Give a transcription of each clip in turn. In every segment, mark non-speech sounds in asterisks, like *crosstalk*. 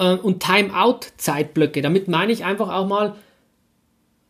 Äh, und Timeout-Zeitblöcke. Damit meine ich einfach auch mal,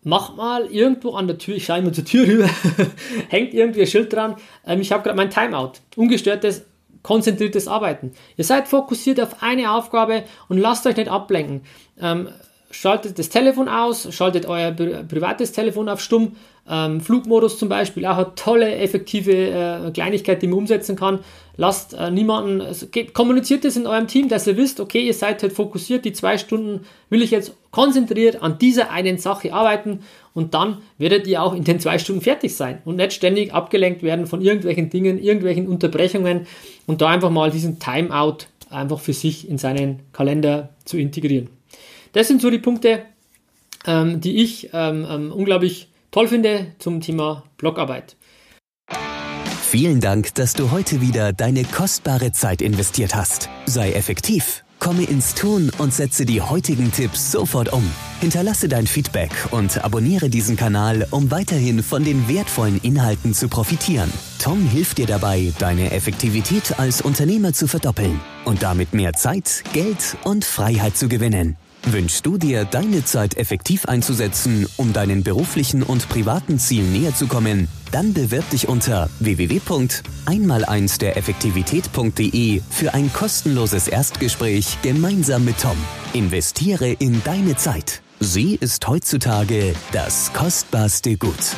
mach mal irgendwo an der Tür, ich schaue immer zur Tür rüber, *laughs* hängt irgendwie ein Schild dran, ähm, ich habe gerade mein Timeout. Ungestörtes, konzentriertes Arbeiten. Ihr seid fokussiert auf eine Aufgabe und lasst euch nicht ablenken. Ähm, schaltet das Telefon aus, schaltet euer privates Telefon auf Stumm, ähm, Flugmodus zum Beispiel, auch eine tolle, effektive äh, Kleinigkeit, die man umsetzen kann. Lasst äh, niemanden, also, kommuniziert es in eurem Team, dass ihr wisst, okay, ihr seid halt fokussiert, die zwei Stunden will ich jetzt konzentriert an dieser einen Sache arbeiten und dann werdet ihr auch in den zwei Stunden fertig sein und nicht ständig abgelenkt werden von irgendwelchen Dingen, irgendwelchen Unterbrechungen und da einfach mal diesen Timeout einfach für sich in seinen Kalender zu integrieren. Das sind so die Punkte, ähm, die ich ähm, ähm, unglaublich toll finde zum Thema Blogarbeit. Vielen Dank, dass du heute wieder deine kostbare Zeit investiert hast. Sei effektiv, komme ins Tun und setze die heutigen Tipps sofort um. Hinterlasse dein Feedback und abonniere diesen Kanal, um weiterhin von den wertvollen Inhalten zu profitieren. Tom hilft dir dabei, deine Effektivität als Unternehmer zu verdoppeln und damit mehr Zeit, Geld und Freiheit zu gewinnen. Wünschst du dir, deine Zeit effektiv einzusetzen, um deinen beruflichen und privaten Zielen näher zu kommen? Dann bewirb dich unter www.einmal1 der Effektivität.de für ein kostenloses Erstgespräch gemeinsam mit Tom. Investiere in deine Zeit. Sie ist heutzutage das kostbarste Gut.